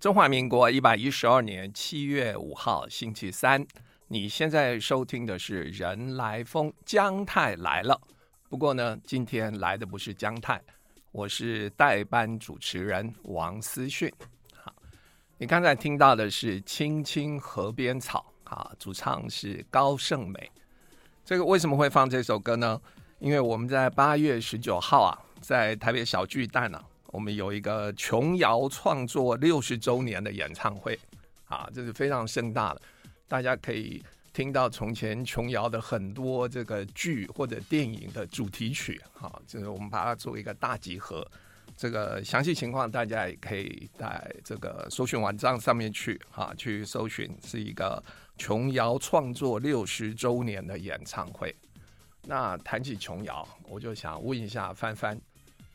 中华民国一百一十二年七月五号星期三，你现在收听的是《人来疯》，姜太来了。不过呢，今天来的不是姜太，我是代班主持人王思训。好，你刚才听到的是《青青河边草》，啊，主唱是高胜美。这个为什么会放这首歌呢？因为我们在八月十九号啊，在台北小巨蛋啊。我们有一个琼瑶创作六十周年的演唱会，啊，这是非常盛大的，大家可以听到从前琼瑶的很多这个剧或者电影的主题曲，啊，就是我们把它做一个大集合。这个详细情况大家也可以在这个搜寻网站上面去，啊，去搜寻是一个琼瑶创作六十周年的演唱会。那谈起琼瑶，我就想问一下帆帆。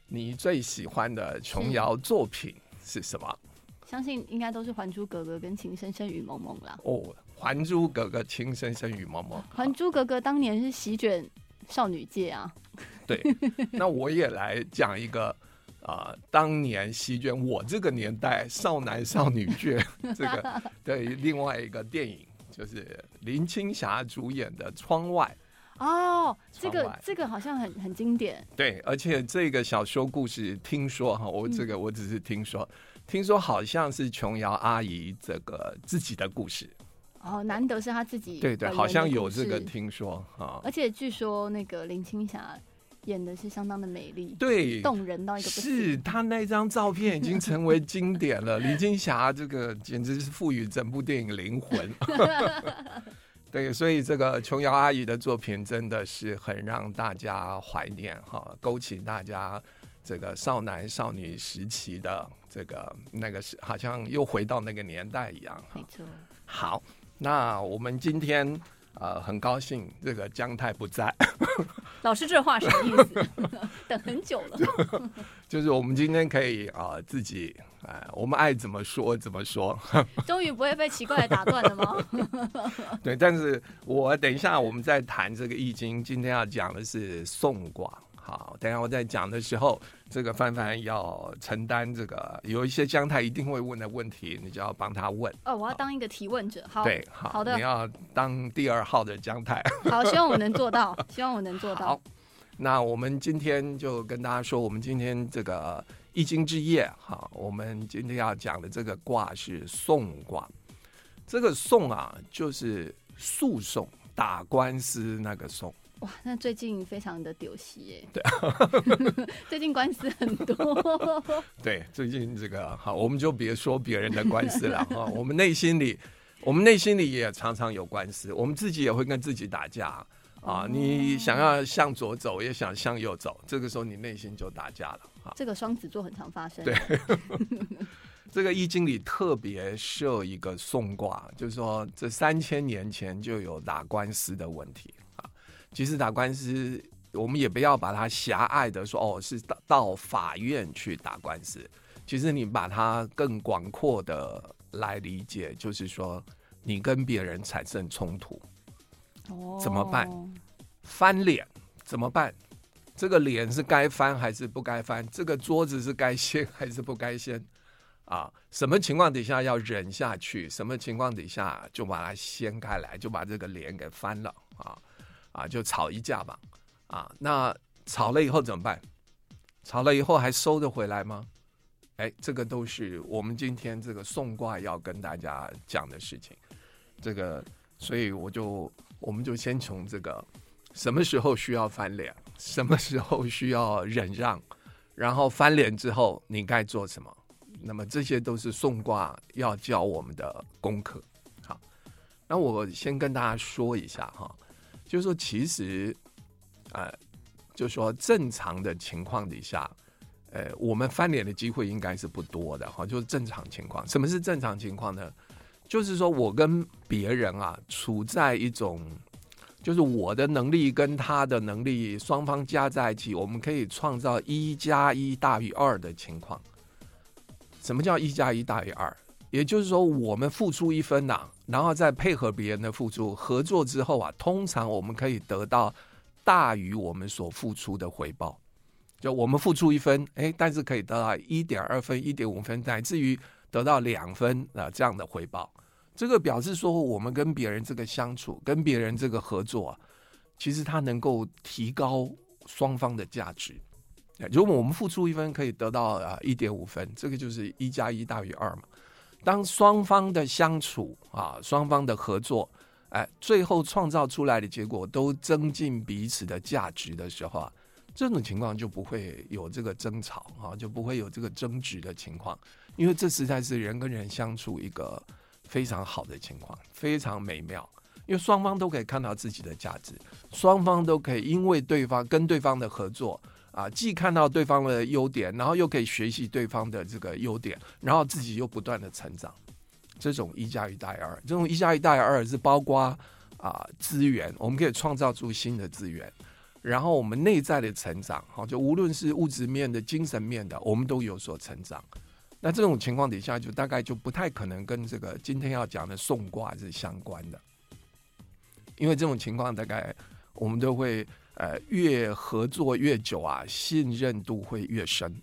你最喜欢的琼瑶作品是什么？相信应该都是《还珠格格》跟《情深深雨蒙蒙》啦。哦，《还珠格格》《情深深雨蒙蒙》。《还珠格格》当年是席卷少女界啊。对，那我也来讲一个啊、呃，当年席卷我这个年代少男少女界这个 的另外一个电影，就是林青霞主演的《窗外》。哦，这个这个好像很很经典。对，而且这个小说故事，听说哈，我这个我只是听说，嗯、听说好像是琼瑶阿姨这个自己的故事。哦，难得是她自己。对对，好像有这个听说哈。而且据说那个林青霞演的是相当的美丽，对，动人到一个不。是她那张照片已经成为经典了。林青霞这个简直是赋予整部电影灵魂。对，所以这个琼瑶阿姨的作品真的是很让大家怀念哈，勾起大家这个少男少女时期的这个那个是，好像又回到那个年代一样。没错。好，那我们今天呃很高兴这个姜太不在。老师这话什么意思？等很久了。就，就是我们今天可以啊、呃、自己。哎，我们爱怎么说怎么说。终于不会被奇怪的打断了吗？对，但是我等一下我们在谈这个易经，今天要讲的是宋卦。好，等一下我在讲的时候，这个范范要承担这个有一些姜太一定会问的问题，你就要帮他问。哦，我要当一个提问者。好，对，好，好的，你要当第二号的姜太。好，希望我能做到，希望我能做到。好，那我们今天就跟大家说，我们今天这个。易经之夜，哈，我们今天要讲的这个卦是讼卦。这个讼啊，就是诉讼、打官司那个讼。哇，那最近非常的丢戏耶。对，啊 最近官司很多。对，最近这个好，我们就别说别人的官司了哈。我们内心里，我们内心里也常常有官司，我们自己也会跟自己打架。啊，你想要向左走，也想向右走，这个时候你内心就打架了。啊，这个双子座很常发生。对，这个易经里特别设一个讼卦，就是说这三千年前就有打官司的问题啊。其实打官司，我们也不要把它狭隘的说哦，是到到法院去打官司。其实你把它更广阔的来理解，就是说你跟别人产生冲突。怎么办？翻脸怎么办？这个脸是该翻还是不该翻？这个桌子是该掀还是不该掀？啊，什么情况底下要忍下去？什么情况底下就把它掀开来，就把这个脸给翻了？啊啊，就吵一架吧。啊，那吵了以后怎么办？吵了以后还收得回来吗？哎，这个都是我们今天这个送卦要跟大家讲的事情。这个，所以我就。我们就先从这个什么时候需要翻脸，什么时候需要忍让，然后翻脸之后你该做什么？那么这些都是送卦要教我们的功课。好，那我先跟大家说一下哈，就是说其实，呃，就是说正常的情况底下，呃，我们翻脸的机会应该是不多的哈，就是正常情况。什么是正常情况呢？就是说，我跟别人啊，处在一种，就是我的能力跟他的能力双方加在一起，我们可以创造一加一大于二的情况。什么叫一加一大于二？也就是说，我们付出一分呐，然后再配合别人的付出，合作之后啊，通常我们可以得到大于我们所付出的回报。就我们付出一分，哎，但是可以得到一点二分、一点五分，乃至于。得到两分啊这样的回报，这个表示说我们跟别人这个相处，跟别人这个合作啊，其实它能够提高双方的价值。如果我们付出一分，可以得到啊一点五分，这个就是一加一大于二嘛。当双方的相处啊，双方的合作，哎，最后创造出来的结果都增进彼此的价值的时候啊，这种情况就不会有这个争吵啊，就不会有这个争执的情况，因为这实在是人跟人相处一个非常好的情况，非常美妙。因为双方都可以看到自己的价值，双方都可以因为对方跟对方的合作。啊，既看到对方的优点，然后又可以学习对方的这个优点，然后自己又不断的成长，这种一加一大于二，这种一加一大于二是包括啊资源，我们可以创造出新的资源，然后我们内在的成长，好，就无论是物质面的、精神面的，我们都有所成长。那这种情况底下，就大概就不太可能跟这个今天要讲的送卦是相关的，因为这种情况大概我们都会。呃，越合作越久啊，信任度会越深，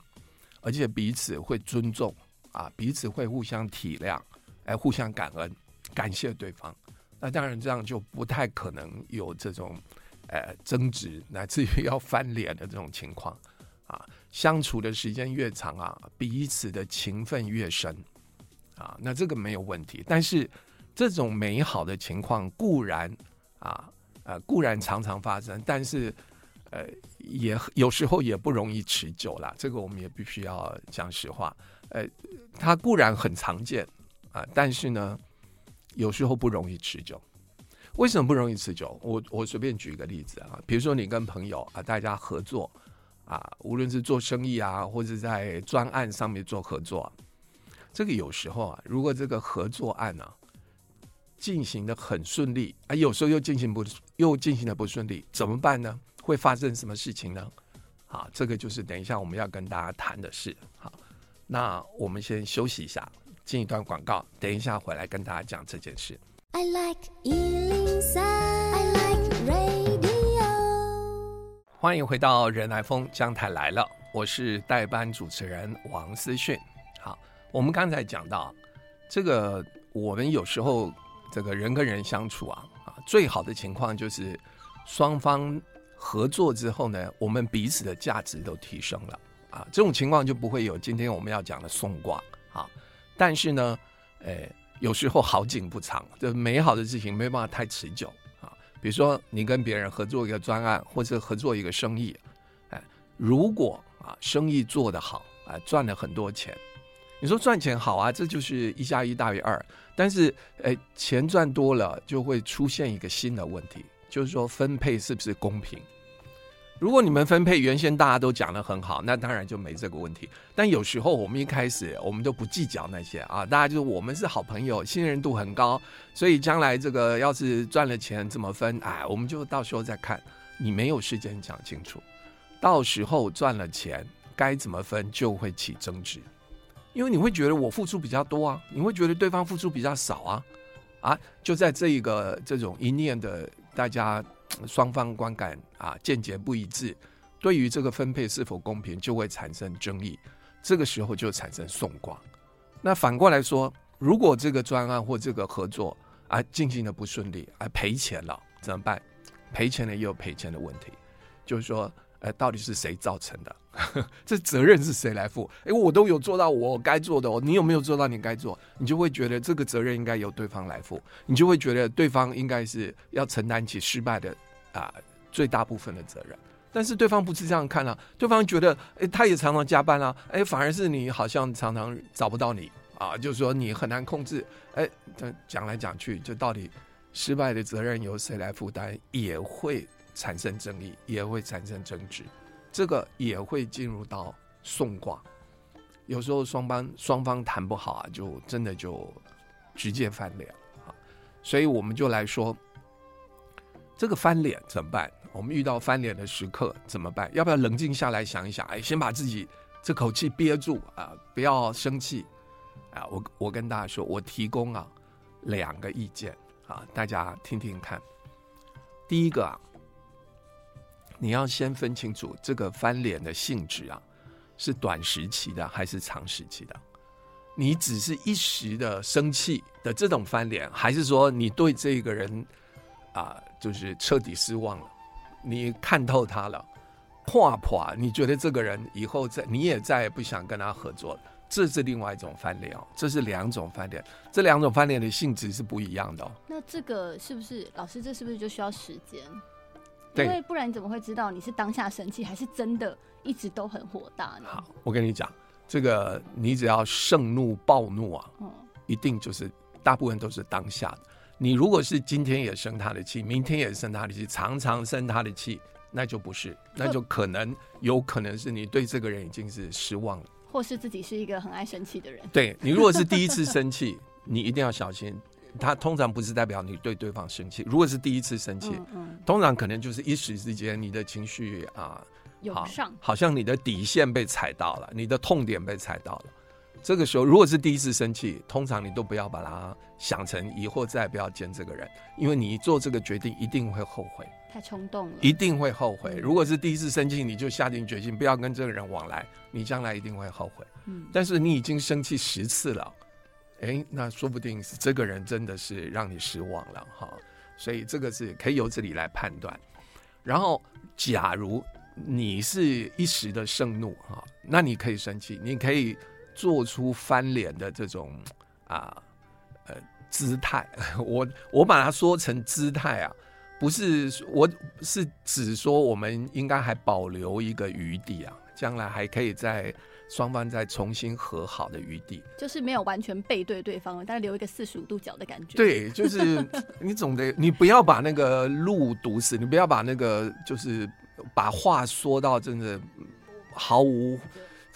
而且彼此会尊重啊，彼此会互相体谅，哎，互相感恩，感谢对方。那当然，这样就不太可能有这种呃争执，乃至于要翻脸的这种情况啊。相处的时间越长啊，彼此的情分越深啊，那这个没有问题。但是这种美好的情况固然啊。呃，固然常常发生，但是，呃，也有时候也不容易持久啦。这个我们也必须要讲实话。呃，它固然很常见啊，但是呢，有时候不容易持久。为什么不容易持久？我我随便举一个例子啊，比如说你跟朋友啊，大家合作啊，无论是做生意啊，或者在专案上面做合作，这个有时候啊，如果这个合作案呢，进行的很顺利啊，有时候又进行不又进行的不顺利，怎么办呢？会发生什么事情呢？好，这个就是等一下我们要跟大家谈的事。好，那我们先休息一下，进一段广告，等一下回来跟大家讲这件事。I like 103, I like radio。欢迎回到人来疯，江台来了，我是代班主持人王思训。好，我们刚才讲到这个，我们有时候。这个人跟人相处啊，啊，最好的情况就是双方合作之后呢，我们彼此的价值都提升了啊，这种情况就不会有今天我们要讲的送卦啊。但是呢，诶，有时候好景不长，这美好的事情没办法太持久啊。比如说你跟别人合作一个专案，或者合作一个生意，哎，如果啊生意做得好，啊赚了很多钱。你说赚钱好啊，这就是一加一大于二。但是，诶，钱赚多了就会出现一个新的问题，就是说分配是不是公平？如果你们分配原先大家都讲得很好，那当然就没这个问题。但有时候我们一开始我们都不计较那些啊，大家就是我们是好朋友，信任度很高，所以将来这个要是赚了钱怎么分，哎，我们就到时候再看。你没有时间讲清楚，到时候赚了钱该怎么分就会起争执。因为你会觉得我付出比较多啊，你会觉得对方付出比较少啊，啊，就在这一个这种一念的大家双方观感啊见解不一致，对于这个分配是否公平就会产生争议，这个时候就产生送卦。那反过来说，如果这个专案或这个合作啊进行的不顺利啊赔钱了怎么办？赔钱了也有赔钱的问题，就是说。哎，到底是谁造成的？这责任是谁来负？哎，我都有做到我该做的哦，你有没有做到你该做？你就会觉得这个责任应该由对方来负，你就会觉得对方应该是要承担起失败的啊最大部分的责任。但是对方不是这样看啊，对方觉得哎，他也常常加班啊，哎，反而是你好像常常找不到你啊，就是说你很难控制。哎，讲来讲去，就到底失败的责任由谁来负担，也会。产生争议，也会产生争执，这个也会进入到送卦。有时候双方双方谈不好啊，就真的就直接翻脸啊。所以我们就来说，这个翻脸怎么办？我们遇到翻脸的时刻怎么办？要不要冷静下来想一想？哎，先把自己这口气憋住啊，不要生气啊。我我跟大家说，我提供啊两个意见啊，大家听听看。第一个啊。你要先分清楚这个翻脸的性质啊，是短时期的还是长时期的？你只是一时的生气的这种翻脸，还是说你对这个人啊、就是彻底失望了？你看透他了，跨破，你觉得这个人以后再你也再也不想跟他合作了，这是另外一种翻脸哦，这是两种翻脸，这两种翻脸的性质是不一样的哦。那这个是不是老师？这是不是就需要时间？对，因为不然你怎么会知道你是当下生气，还是真的一直都很火大呢？好，我跟你讲。这个你只要盛怒暴怒啊，嗯，一定就是大部分都是当下的。你如果是今天也生他的气，明天也生他的气，常常生他的气，那就不是，那就可能有可能是你对这个人已经是失望了，或是自己是一个很爱生气的人。对，你如果是第一次生气，你一定要小心，他通常不是代表你对对方生气。如果是第一次生气，嗯嗯，通常可能就是一时之间你的情绪啊。涌上，好像你的底线被踩到了，你的痛点被踩到了。这个时候，如果是第一次生气，通常你都不要把它想成以后再也不要见这个人，因为你做这个决定一定会后悔，太冲动了，一定会后悔。如果是第一次生气，你就下定决心不要跟这个人往来，你将来一定会后悔。嗯，但是你已经生气十次了，哎，那说不定是这个人真的是让你失望了哈。所以这个是可以由这里来判断。然后，假如。你是一时的盛怒哈，那你可以生气，你可以做出翻脸的这种啊呃姿态。我我把它说成姿态啊，不是我是指说我们应该还保留一个余地啊，将来还可以在双方再重新和好的余地，就是没有完全背对对方，但是留一个四十五度角的感觉。对，就是 你总得你不要把那个路堵死，你不要把那个就是。把话说到真的毫无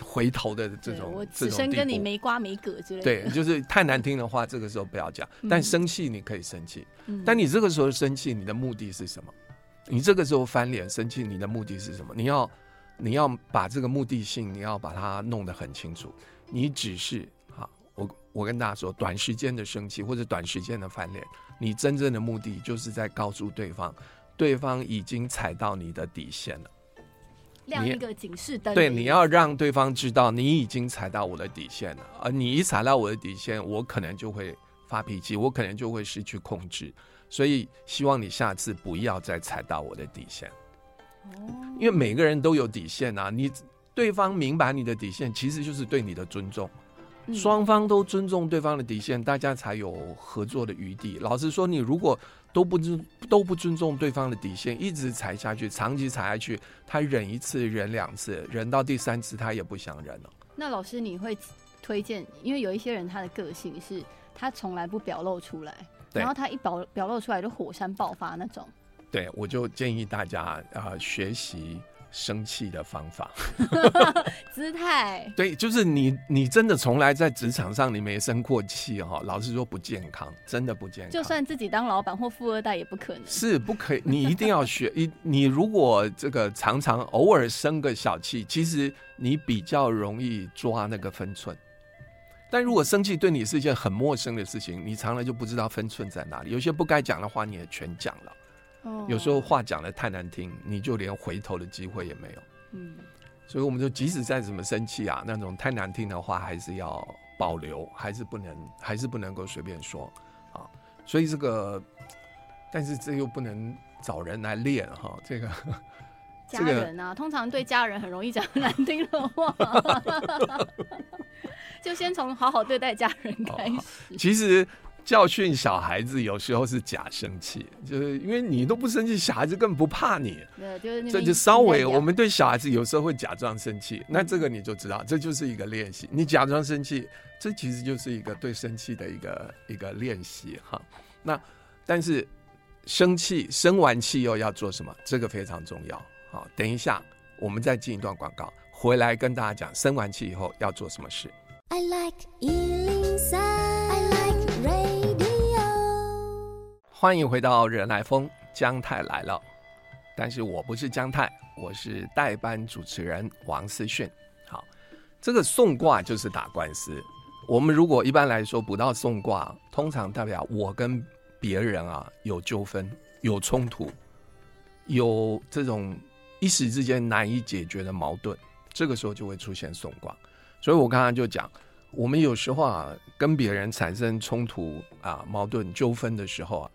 回头的这种，我此生跟你没瓜没葛之类的。对，就是太难听的话，这个时候不要讲。但生气你可以生气，嗯，但你这个时候生气，你的目的是什么？你这个时候翻脸生气，你的目的是什么？你要你要把这个目的性，你要把它弄得很清楚。你只是啊，我我跟大家说，短时间的生气或者短时间的翻脸，你真正的目的就是在告诉对方。对方已经踩到你的底线了，亮一个警示灯。对，你要让对方知道你已经踩到我的底线了，而你一踩到我的底线，我可能就会发脾气，我可能就会失去控制。所以希望你下次不要再踩到我的底线。因为每个人都有底线啊，你对方明白你的底线，其实就是对你的尊重。双方都尊重对方的底线，大家才有合作的余地。老实说，你如果都不尊都不尊重对方的底线，一直踩下去，长期踩下去，他忍一次，忍两次，忍到第三次，他也不想忍了。那老师，你会推荐？因为有一些人他的个性是他从来不表露出来，然后他一表表露出来就火山爆发那种。对，我就建议大家啊、呃，学习。生气的方法，姿态，对，就是你，你真的从来在职场上你没生过气哈，老实说不健康，真的不健康。就算自己当老板或富二代也不可能，是不可以，你一定要学。你你如果这个常常偶尔生个小气，其实你比较容易抓那个分寸。但如果生气对你是一件很陌生的事情，你常常就不知道分寸在哪里，有些不该讲的话你也全讲了。有时候话讲的太难听，你就连回头的机会也没有。嗯，所以我们就即使再怎么生气啊，那种太难听的话还是要保留，还是不能，还是不能够随便说啊。所以这个，但是这又不能找人来练哈。这个家人啊，通常对家人很容易讲难听的话，就先从好好对待家人开始。其实。教训小孩子有时候是假生气，就是因为你都不生气，小孩子根本不怕你。对，就是这就稍微我们对小孩子有时候会假装生气，那这个你就知道，这就是一个练习。你假装生气，这其实就是一个对生气的一个一个练习哈。那但是生气生完气又要做什么？这个非常重要。好，等一下我们再进一段广告，回来跟大家讲生完气以后要做什么事。I like 欢迎回到人来疯，姜太来了，但是我不是姜太，我是代班主持人王思训。好，这个送卦就是打官司。我们如果一般来说不到送卦，通常代表我跟别人啊有纠纷、有冲突、有这种一时之间难以解决的矛盾，这个时候就会出现送卦。所以我刚刚就讲，我们有时候啊，跟别人产生冲突啊、矛盾、纠纷的时候啊，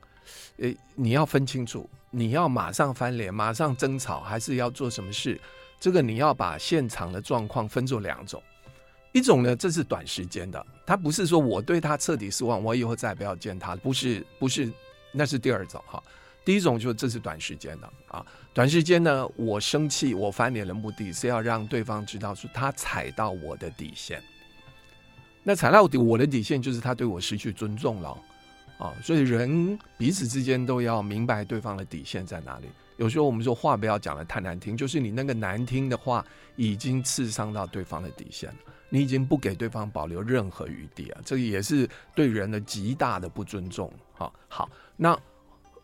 诶，你要分清楚，你要马上翻脸、马上争吵，还是要做什么事？这个你要把现场的状况分作两种，一种呢，这是短时间的，他不是说我对他彻底失望，我以后再也不要见他，不是，不是，那是第二种哈。第一种就是这是短时间的啊，短时间呢，我生气，我翻脸的目的是要让对方知道说他踩到我的底线。那踩到底我的底线，就是他对我失去尊重了，啊，所以人彼此之间都要明白对方的底线在哪里。有时候我们说话不要讲的太难听，就是你那个难听的话已经刺伤到对方的底线了，你已经不给对方保留任何余地啊，这也是对人的极大的不尊重。好，好，那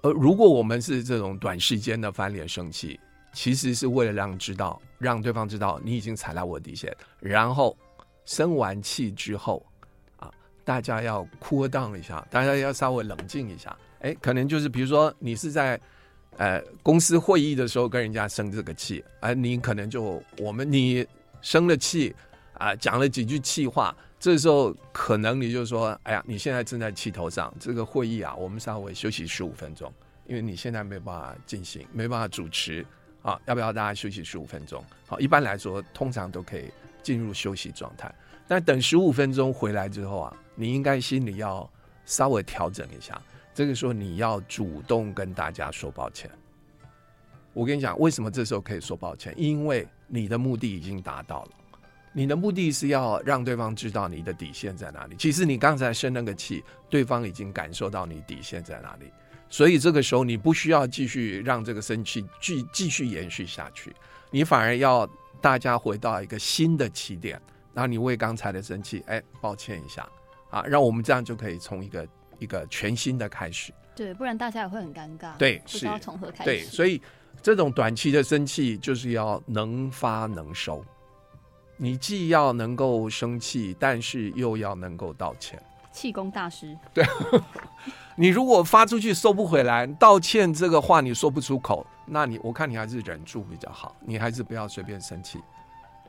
呃，如果我们是这种短时间的翻脸生气，其实是为了让知道，让对方知道你已经踩到我的底线，然后。生完气之后，大家要 cool down 一下，大家要稍微冷静一下。哎，可能就是比如说你是在呃公司会议的时候跟人家生这个气，啊，你可能就我们你生了气啊，讲了几句气话，这时候可能你就说，哎呀，你现在正在气头上，这个会议啊，我们稍微休息十五分钟，因为你现在没办法进行，没办法主持啊，要不要大家休息十五分钟？好，一般来说，通常都可以。进入休息状态，但等十五分钟回来之后啊，你应该心里要稍微调整一下。这个时候你要主动跟大家说抱歉。我跟你讲，为什么这时候可以说抱歉？因为你的目的已经达到了。你的目的是要让对方知道你的底线在哪里。其实你刚才生那个气，对方已经感受到你底线在哪里。所以这个时候你不需要继续让这个生气继继续延续下去，你反而要。大家回到一个新的起点，然后你为刚才的生气，哎，抱歉一下，啊，让我们这样就可以从一个一个全新的开始。对，不然大家也会很尴尬。对，不知道从何开始？对，所以这种短期的生气就是要能发能收，你既要能够生气，但是又要能够道歉。气功大师。对，你如果发出去收不回来，道歉这个话你说不出口。那你我看你还是忍住比较好，你还是不要随便生气。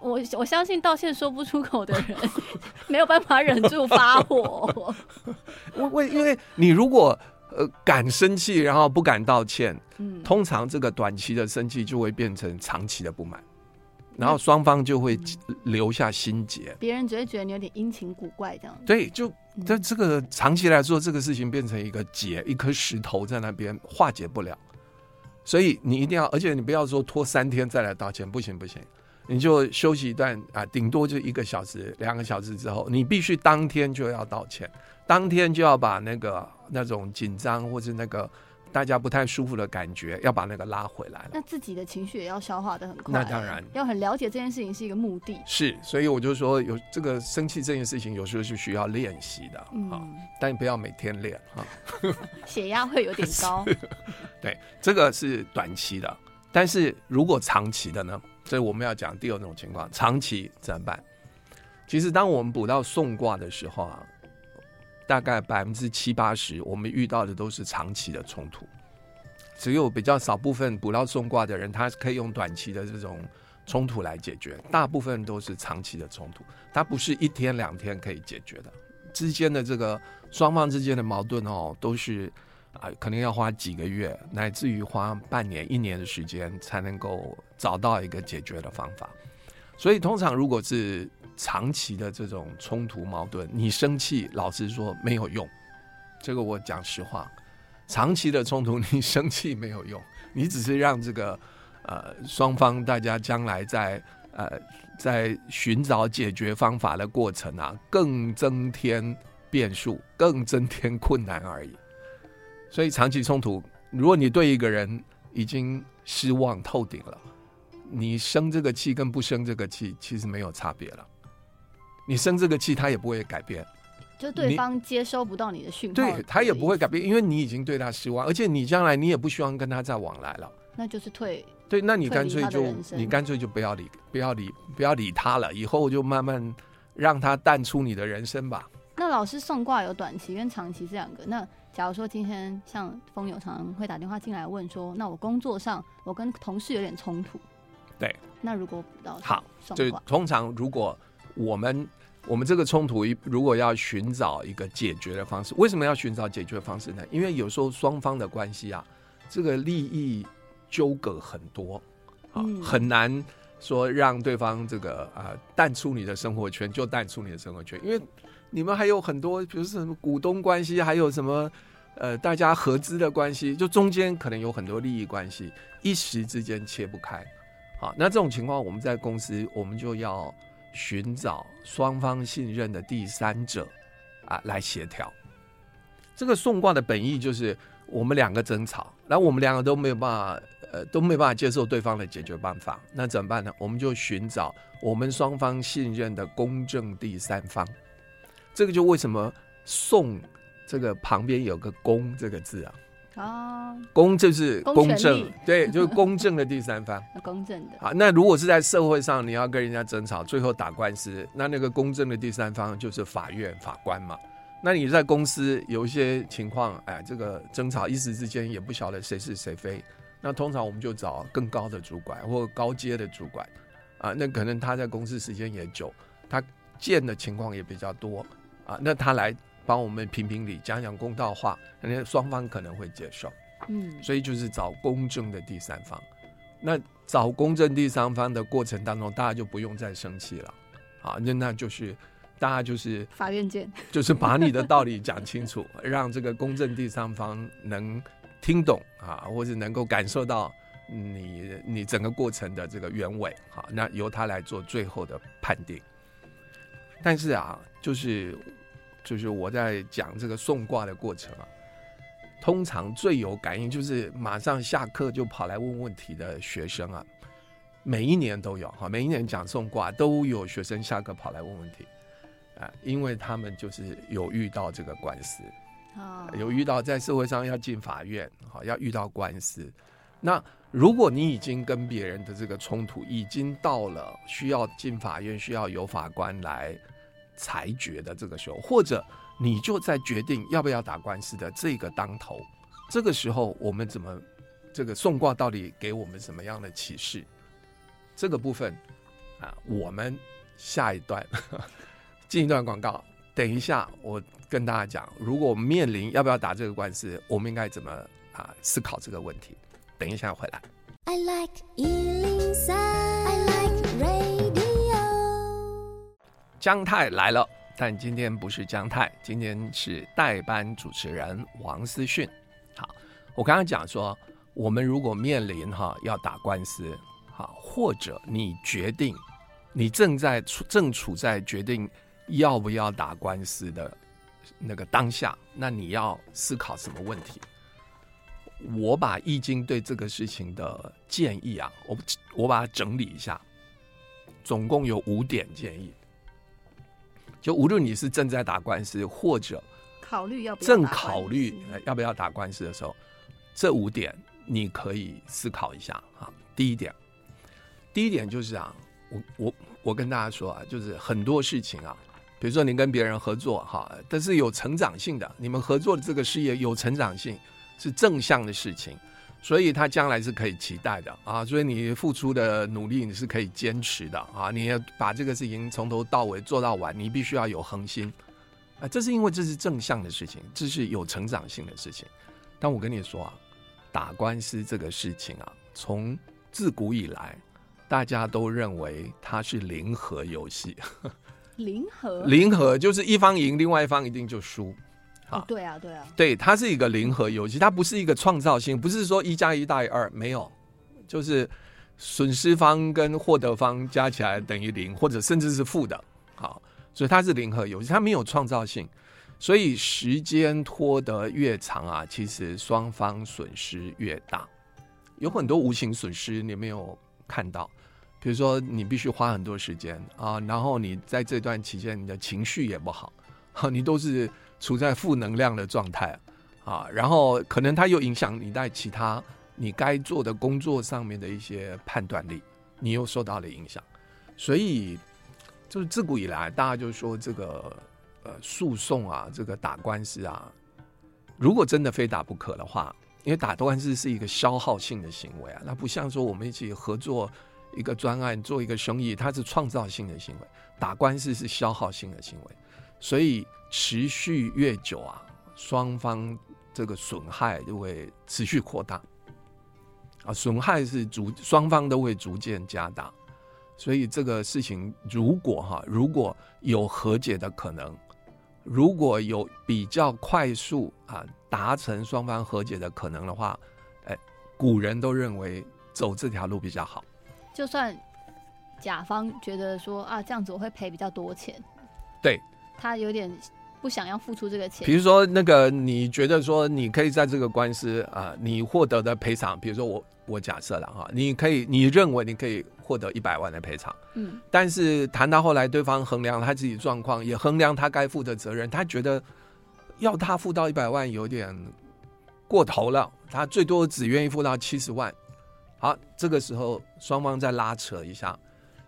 我我相信道歉说不出口的人 没有办法忍住发火。我我因为你如果呃敢生气，然后不敢道歉，嗯，通常这个短期的生气就会变成长期的不满，然后双方就会留下心结。别人只会觉得你有点阴晴古怪这样。对，就这这个长期来说，这个事情变成一个结，一颗石头在那边化解不了。所以你一定要，而且你不要说拖三天再来道歉，不行不行，你就休息一段啊，顶多就一个小时、两个小时之后，你必须当天就要道歉，当天就要把那个那种紧张或者那个。大家不太舒服的感觉，要把那个拉回来了。那自己的情绪也要消化的很快。那当然，要很了解这件事情是一个目的。是，所以我就说，有这个生气这件事情，有时候是需要练习的啊、嗯哦，但你不要每天练啊。哦、血压会有点高。对，这个是短期的，但是如果长期的呢？所以我们要讲第二种情况，长期怎么办？其实当我们补到送卦的时候啊。大概百分之七八十，我们遇到的都是长期的冲突，只有比较少部分补到送卦的人，他可以用短期的这种冲突来解决，大部分都是长期的冲突，它不是一天两天可以解决的，之间的这个双方之间的矛盾哦，都是啊，可能要花几个月，乃至于花半年、一年的时间才能够找到一个解决的方法，所以通常如果是。长期的这种冲突矛盾，你生气，老实说没有用。这个我讲实话，长期的冲突，你生气没有用，你只是让这个呃双方大家将来在呃在寻找解决方法的过程啊，更增添变数，更增添困难而已。所以长期冲突，如果你对一个人已经失望透顶了，你生这个气跟不生这个气，其实没有差别了。你生这个气，他也不会改变，就对方接收不到你的讯号，对他也不会改变，因为你已经对他失望，而且你将来你也不希望跟他再往来了，那就是退。对，那你干脆就你干脆就不要理，不要理，不要理他了，以后就慢慢让他淡出你的人生吧。那老师送卦有短期跟长期这两个，那假如说今天像风友常常会打电话进来问说，那我工作上我跟同事有点冲突，对，那如果补到好，就通常如果我们。我们这个冲突如果要寻找一个解决的方式，为什么要寻找解决的方式呢？因为有时候双方的关系啊，这个利益纠葛很多，啊，很难说让对方这个啊淡出你的生活圈就淡出你的生活圈，因为你们还有很多，比如说什么股东关系，还有什么呃大家合资的关系，就中间可能有很多利益关系，一时之间切不开。好，那这种情况我们在公司我们就要。寻找双方信任的第三者啊，来协调。这个送卦的本意就是我们两个争吵，然后我们两个都没有办法，呃，都没办法接受对方的解决办法，那怎么办呢？我们就寻找我们双方信任的公正第三方。这个就为什么送这个旁边有个公这个字啊？啊，公就是公正，对，就是公正的第三方，公正的。好，那如果是在社会上，你要跟人家争吵，最后打官司，那那个公正的第三方就是法院法官嘛。那你在公司有一些情况，哎，这个争吵一时之间也不晓得谁是谁非，那通常我们就找更高的主管或高阶的主管，啊，那可能他在公司时间也久，他见的情况也比较多，啊，那他来。帮我们评评理，讲讲公道话，人家双方可能会接受。嗯，所以就是找公正的第三方。那找公正第三方的过程当中，大家就不用再生气了。啊，那那就是大家就是法院见，就是把你的道理讲清楚，让这个公正第三方能听懂啊，或者能够感受到你你整个过程的这个原委。好，那由他来做最后的判定。但是啊，就是。就是我在讲这个送卦的过程啊，通常最有感应就是马上下课就跑来问问题的学生啊，每一年都有哈，每一年讲送卦都有学生下课跑来问问题啊，因为他们就是有遇到这个官司啊，有遇到在社会上要进法院，好，要遇到官司。那如果你已经跟别人的这个冲突已经到了需要进法院，需要有法官来。裁决的这个时候，或者你就在决定要不要打官司的这个当头，这个时候我们怎么这个送卦到底给我们什么样的启示？这个部分啊，我们下一段 进一段广告，等一下我跟大家讲，如果面临要不要打这个官司，我们应该怎么啊思考这个问题？等一下回来。I like 姜太来了，但今天不是姜太，今天是代班主持人王思训。好，我刚刚讲说，我们如果面临哈要打官司，好，或者你决定你正在处正处在决定要不要打官司的那个当下，那你要思考什么问题？我把易经对这个事情的建议啊，我我把它整理一下，总共有五点建议。就无论你是正在打官司，或者考虑要正考虑要不要打官司的时候，这五点你可以思考一下啊。第一点，第一点就是啊，我我我跟大家说啊，就是很多事情啊，比如说你跟别人合作哈，但是有成长性的，你们合作的这个事业有成长性，是正向的事情。所以他将来是可以期待的啊，所以你付出的努力你是可以坚持的啊，你要把这个事情从头到尾做到完，你必须要有恒心啊，这是因为这是正向的事情，这是有成长性的事情。但我跟你说啊，打官司这个事情啊，从自古以来，大家都认为它是零和游戏。零和？零和就是一方赢，另外一方一定就输。好、哦，对啊，对啊，对，它是一个零和游戏，它不是一个创造性，不是说一加一大于二，没有，就是损失方跟获得方加起来等于零，或者甚至是负的，好，所以它是零和游戏，它没有创造性，所以时间拖得越长啊，其实双方损失越大，有很多无形损失你没有看到，比如说你必须花很多时间啊，然后你在这段期间你的情绪也不好，好，你都是。处在负能量的状态啊，然后可能它又影响你在其他你该做的工作上面的一些判断力，你又受到了影响，所以就是自古以来，大家就说这个呃诉讼啊，这个打官司啊，如果真的非打不可的话，因为打官司是一个消耗性的行为啊，那不像说我们一起合作一个专案、做一个生意，它是创造性的行为；打官司是消耗性的行为。所以持续越久啊，双方这个损害就会持续扩大。啊，损害是逐双方都会逐渐加大。所以这个事情，如果哈，如果有和解的可能，如果有比较快速啊达成双方和解的可能的话，哎，古人都认为走这条路比较好。就算甲方觉得说啊，这样子我会赔比较多钱，对，他有点不想要付出这个钱。比如说那个，你觉得说你可以在这个官司啊，你获得的赔偿，比如说我我假设了哈，你可以你认为你可以。获得一百万的赔偿，嗯，但是谈到后来，对方衡量他自己状况，也衡量他该负的责任，他觉得要他付到一百万有点过头了，他最多只愿意付到七十万。好，这个时候双方再拉扯一下，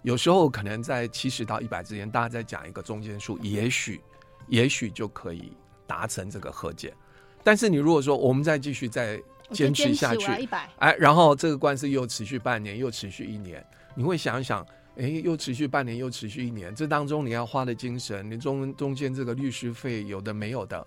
有时候可能在七十到一百之间，大家再讲一个中间数，也许也许就可以达成这个和解。但是你如果说我们再继续再坚持下去，哎，然后这个官司又持续半年，又持续一年。你会想一想，哎，又持续半年，又持续一年，这当中你要花的精神，你中中间这个律师费有的没有的，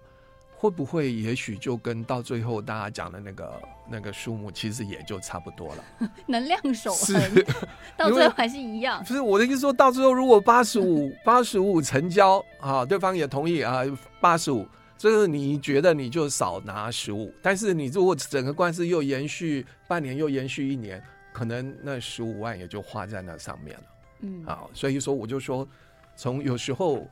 会不会也许就跟到最后大家讲的那个那个数目，其实也就差不多了。能量守恒，到最后还是一样。不是我的意思，说到最后如果八十五八十五成交啊，对方也同意啊，八十五，就是你觉得你就少拿十五，但是你如果整个官司又延续半年，又延续一年。可能那十五万也就花在那上面了，嗯，啊，所以说我就说，从有时候，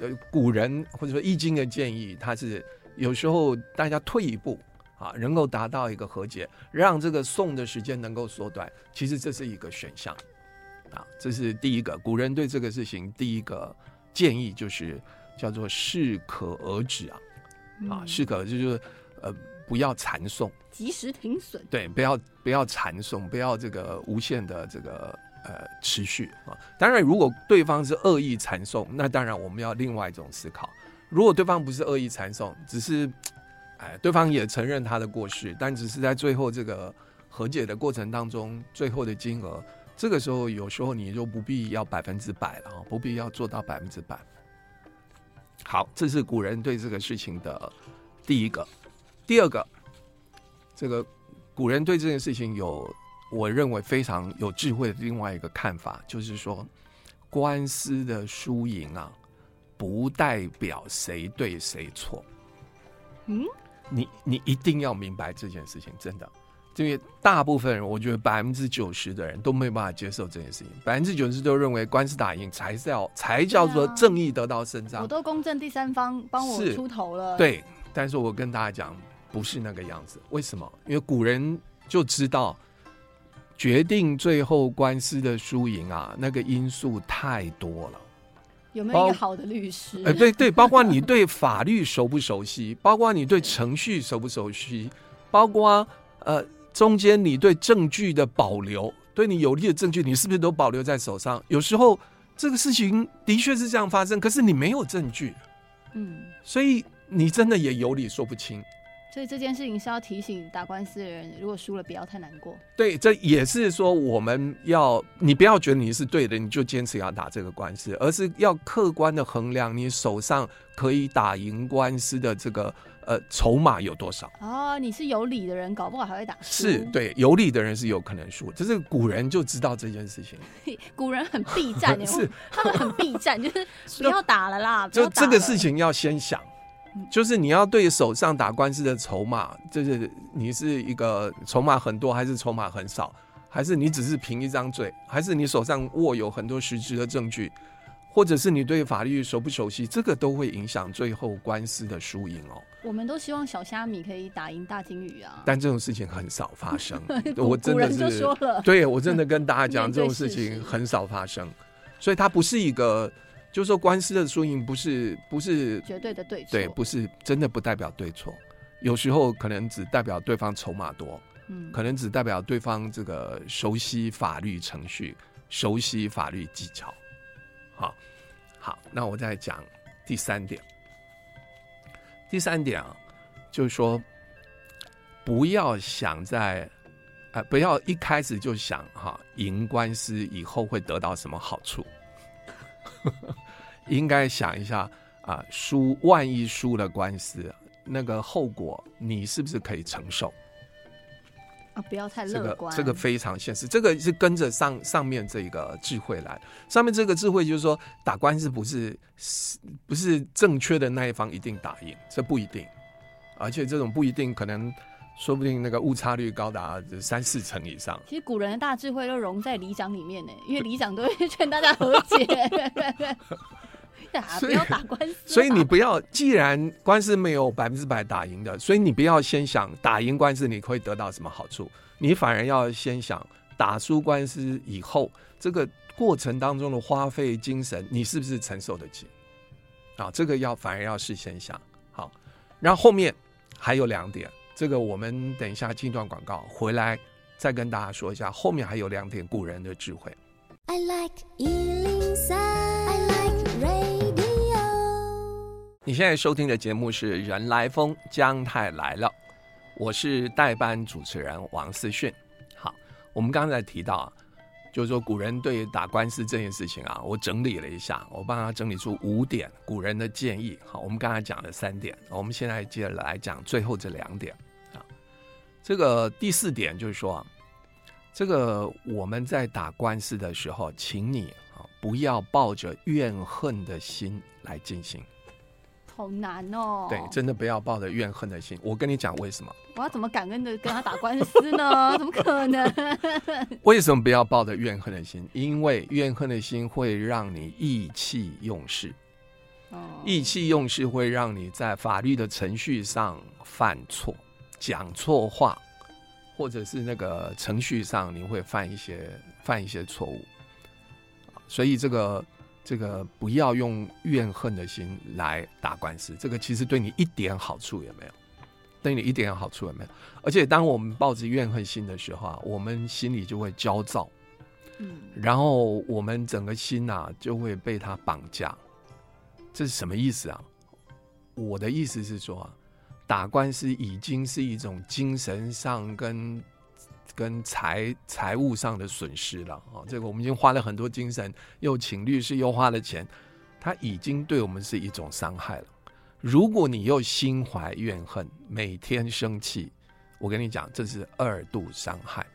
呃，古人或者说易经的建议，它是有时候大家退一步啊，能够达到一个和解，让这个送的时间能够缩短，其实这是一个选项，啊，这是第一个古人对这个事情第一个建议就是叫做适可而止啊，啊，适可就是呃。不要缠送，及时停损。对，不要不要缠送，不要这个无限的这个呃持续啊。当然，如果对方是恶意缠送，那当然我们要另外一种思考。如果对方不是恶意缠讼，只是 哎，对方也承认他的过失，但只是在最后这个和解的过程当中，最后的金额，这个时候有时候你就不必要百分之百了啊，不必要做到百分之百。好，这是古人对这个事情的第一个。第二个，这个古人对这件事情有我认为非常有智慧的另外一个看法，就是说，官司的输赢啊，不代表谁对谁错。嗯，你你一定要明白这件事情，真的，因为大部分人，我觉得百分之九十的人都没有办法接受这件事情，百分之九十都认为官司打赢才是要才叫做正义得到伸张。我都公正第三方帮我出头了。对，但是我跟大家讲。不是那个样子，为什么？因为古人就知道，决定最后官司的输赢啊，那个因素太多了。有没有一个好的律师？哎，对对，包括你对法律熟不熟悉，包括你对程序熟不熟悉，包括呃中间你对证据的保留，对你有利的证据，你是不是都保留在手上？有时候这个事情的确是这样发生，可是你没有证据，嗯，所以你真的也有理说不清。所以这件事情是要提醒打官司的人，如果输了不要太难过。对，这也是说我们要你不要觉得你是对的，你就坚持要打这个官司，而是要客观的衡量你手上可以打赢官司的这个呃筹码有多少。哦，你是有理的人，搞不好还会打输。是对，有理的人是有可能输，这是古人就知道这件事情。古人很避战，是他们很避战，就是 不要打了啦。就这个事情要先想。就是你要对手上打官司的筹码，就是你是一个筹码很多，还是筹码很少，还是你只是凭一张嘴，还是你手上握有很多实质的证据，或者是你对法律熟不熟悉，这个都会影响最后官司的输赢哦。我们都希望小虾米可以打赢大鲸鱼啊，但这种事情很少发生。我真的是，对我真的跟大家讲，这种事情很少发生，所以它不是一个。就是说，官司的输赢不是不是绝对的对错，对，不是真的不代表对错，有时候可能只代表对方筹码多，嗯，可能只代表对方这个熟悉法律程序，熟悉法律技巧。好，好，那我再讲第三点。第三点啊，就是说，不要想在呃，不要一开始就想哈赢官司以后会得到什么好处，应该想一下啊，输万一输了官司，那个后果你是不是可以承受？啊，不要太乐观。这个这个非常现实，这个是跟着上上面这个智慧来。上面这个智慧就是说，打官司不是不是正确的那一方一定打赢，这不一定，而且这种不一定可能。说不定那个误差率高达三四成以上。其实古人的大智慧都融在里长里面呢，因为里长都会劝大家和解，不要打官司。所以你不要，既然官司没有百分之百打赢的，所以你不要先想打赢官司你会得到什么好处，你反而要先想打输官司以后这个过程当中的花费精神，你是不是承受得起？啊，这个要反而要事先想好，然后后面还有两点。这个我们等一下进段广告回来再跟大家说一下，后面还有两点古人的智慧。I like 103, I like radio。你现在收听的节目是《人来疯》，姜太来了，我是代班主持人王思训。好，我们刚才提到啊，就是说古人对打官司这件事情啊，我整理了一下，我帮他整理出五点古人的建议。好，我们刚才讲了三点，我们现在接着来讲最后这两点啊。这个第四点就是说，这个我们在打官司的时候，请你啊不要抱着怨恨的心来进行。好难哦。对，真的不要抱着怨恨的心。我跟你讲为什么？我要怎么感恩的跟他打官司呢？怎么可能？为什么不要抱着怨恨的心？因为怨恨的心会让你意气用事。哦。意气用事会让你在法律的程序上犯错。讲错话，或者是那个程序上，你会犯一些犯一些错误，所以这个这个不要用怨恨的心来打官司，这个其实对你一点好处也没有，对你一点好处也没有。而且当我们抱着怨恨心的时候啊，我们心里就会焦躁，嗯，然后我们整个心呐就会被他绑架。这是什么意思啊？我的意思是说啊。打官司已经是一种精神上跟跟财财务上的损失了啊！这个我们已经花了很多精神，又请律师，又花了钱，他已经对我们是一种伤害了。如果你又心怀怨恨，每天生气，我跟你讲，这是二度伤害，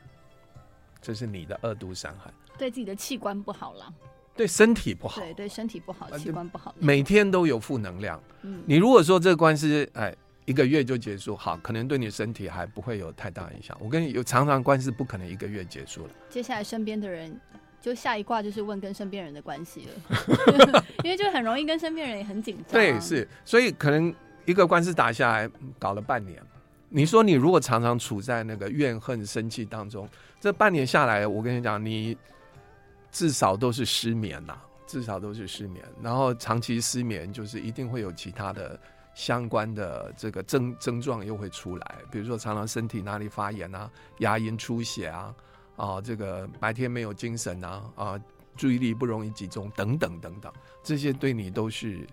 这是你的二度伤害，对自己的器官不好了，对身体不好，对对身体不好，器官不好，每天都有负能量。嗯，你如果说这个官司，哎。一个月就结束，好，可能对你身体还不会有太大影响。我跟你有常常官司，不可能一个月结束了。接下来身边的人，就下一卦就是问跟身边人的关系了，因为就很容易跟身边人也很紧张。对，是，所以可能一个官司打下来，搞了半年。你说你如果常常处在那个怨恨、生气当中，这半年下来，我跟你讲，你至少都是失眠呐，至少都是失眠。然后长期失眠，就是一定会有其他的。相关的这个症症状又会出来，比如说常常身体哪里发炎啊，牙龈出血啊，啊，这个白天没有精神啊，啊，注意力不容易集中等等等等，这些对你都是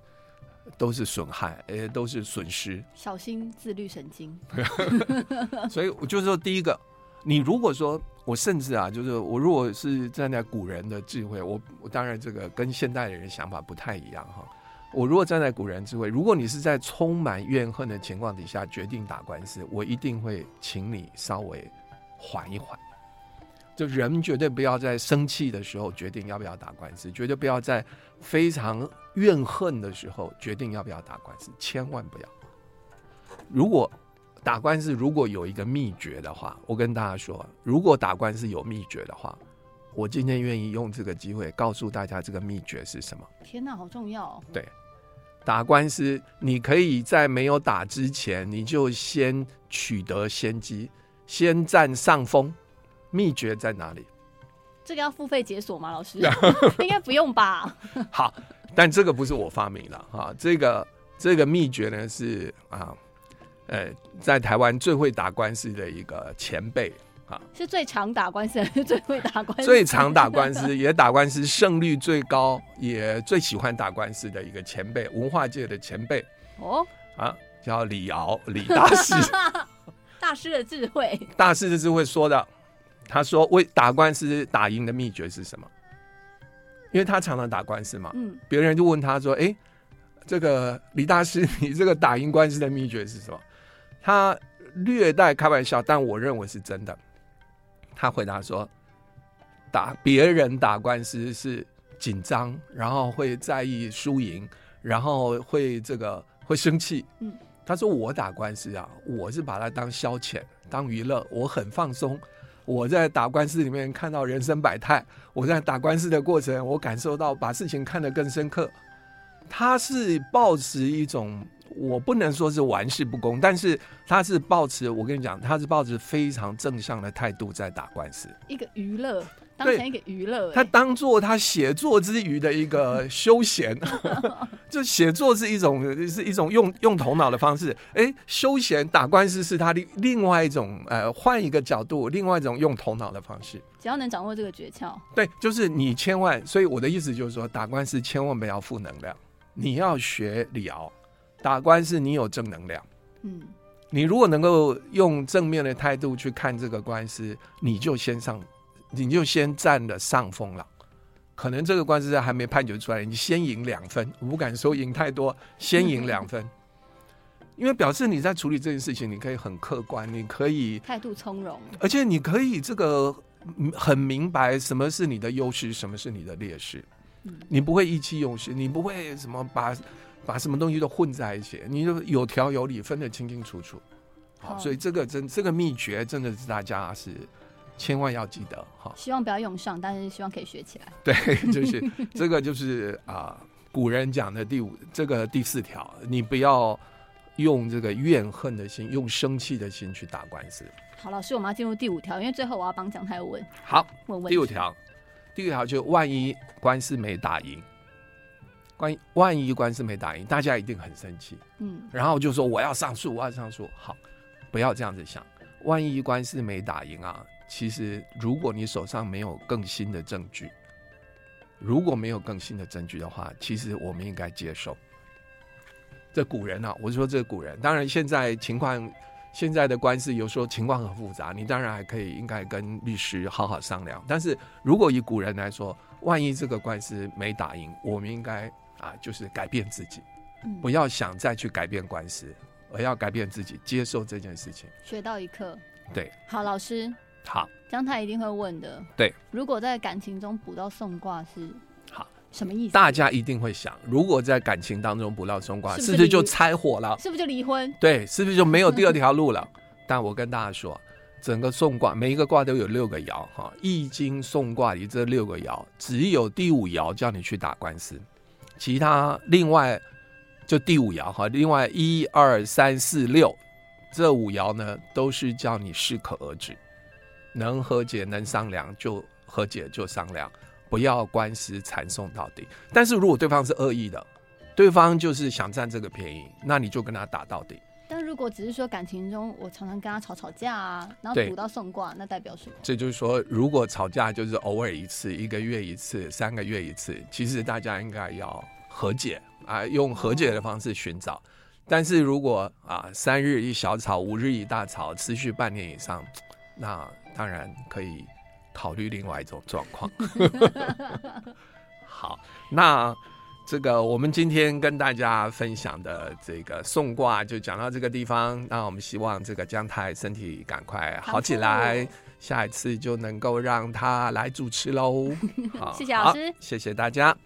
都是损害，也都是损失。小心自律神经。所以我就是说，第一个，你如果说我甚至啊，就是我如果是站在古人的智慧，我我当然这个跟现代的人想法不太一样哈。我如果站在古人智慧，如果你是在充满怨恨的情况底下决定打官司，我一定会请你稍微缓一缓。就人绝对不要在生气的时候决定要不要打官司，绝对不要在非常怨恨的时候决定要不要打官司，千万不要。如果打官司如果有一个秘诀的话，我跟大家说，如果打官司有秘诀的话。我今天愿意用这个机会告诉大家，这个秘诀是什么？天哪，好重要哦！对，打官司，你可以在没有打之前，你就先取得先机，先占上风。秘诀在哪里？这个要付费解锁吗？老师，应该不用吧？好，但这个不是我发明的哈，这个这个秘诀呢是啊，呃，在台湾最会打官司的一个前辈。是最常打官司，还是最会打官司？最常打官司，也打官司胜率最高，也最喜欢打官司的一个前辈，文化界的前辈哦啊，叫李敖，李大师。大师的智慧，大师的智慧说的，他说：“为打官司打赢的秘诀是什么？因为他常常打官司嘛。嗯，别人就问他说：‘哎，这个李大师，你这个打赢官司的秘诀是什么？’他略带开玩笑，但我认为是真的。他回答说：‘打别人打官司是紧张，然后会在意输赢，然后会这个会生气。’嗯，他说我打官司啊，我是把它当消遣，当娱乐，我很放松。”我在打官司里面看到人生百态，我在打官司的过程，我感受到把事情看得更深刻。他是抱持一种，我不能说是玩世不恭，但是他是抱持，我跟你讲，他是抱持非常正向的态度在打官司，一个娱乐。当成一个娱乐，他当做他写作之余的一个休闲，就写作是一种是一种用用头脑的方式。哎、欸，休闲打官司是他的另外一种呃，换一个角度，另外一种用头脑的方式。只要能掌握这个诀窍，对，就是你千万。所以我的意思就是说，打官司千万不要负能量，你要学李敖打官司，你有正能量。嗯，你如果能够用正面的态度去看这个官司，你就先上。你就先占了上风了，可能这个官司还没判决出来，你先赢两分，我不敢说赢太多，先赢两分，因为表示你在处理这件事情，你可以很客观，你可以态度从容，而且你可以这个很明白什么是你的优势，什么是你的劣势，你不会意气用事，你不会什么把把什么东西都混在一起，你就有条有理，分得清清楚楚。好，所以这个真这个秘诀真的是大家是。千万要记得哈，希望不要用上，但是希望可以学起来。对，就是这个，就是啊，古人讲的第五，这个第四条，你不要用这个怨恨的心，用生气的心去打官司。好，老师，我们要进入第五条，因为最后我要帮姜太问。好，问问第五条，第五条就万一官司没打赢，关于万一官司没打赢，大家一定很生气。嗯，然后就说我要上诉，我要上诉。好，不要这样子想，万一官司没打赢啊。其实，如果你手上没有更新的证据，如果没有更新的证据的话，其实我们应该接受。这古人啊，我说这古人，当然现在情况，现在的官司有时候情况很复杂，你当然还可以应该跟律师好好商量。但是如果以古人来说，万一这个官司没打赢，我们应该啊，就是改变自己，不要想再去改变官司，而要改变自己，接受这件事情。学到一课。对，好，老师。好，姜太一定会问的。对，如果在感情中补到送卦是好什么意思？大家一定会想，如果在感情当中卜到送卦，是不是就拆伙了？是不是就离婚？对，是不是就没有第二 条路了？但我跟大家说，整个送卦每一个卦都有六个爻哈，《易经》送卦里这六个爻，只有第五爻叫你去打官司，其他另外就第五爻哈，另外一二三四六这五爻呢，都是叫你适可而止。能和解能商量就和解就商量，不要官司缠讼到底。但是如果对方是恶意的，对方就是想占这个便宜，那你就跟他打到底。但如果只是说感情中我常常跟他吵吵架啊，然后卜到送卦，那代表什么？这就是说，如果吵架就是偶尔一次，一个月一次，三个月一次，其实大家应该要和解啊，用和解的方式寻找。哦。但是如果啊三日一小吵，五日一大吵，持续半年以上，那。当然可以考虑另外一种状况。好，那这个我们今天跟大家分享的这个送卦就讲到这个地方。那我们希望这个姜太身体赶快好起来，下一次就能够让他来主持喽。好，谢谢老师，谢谢大家。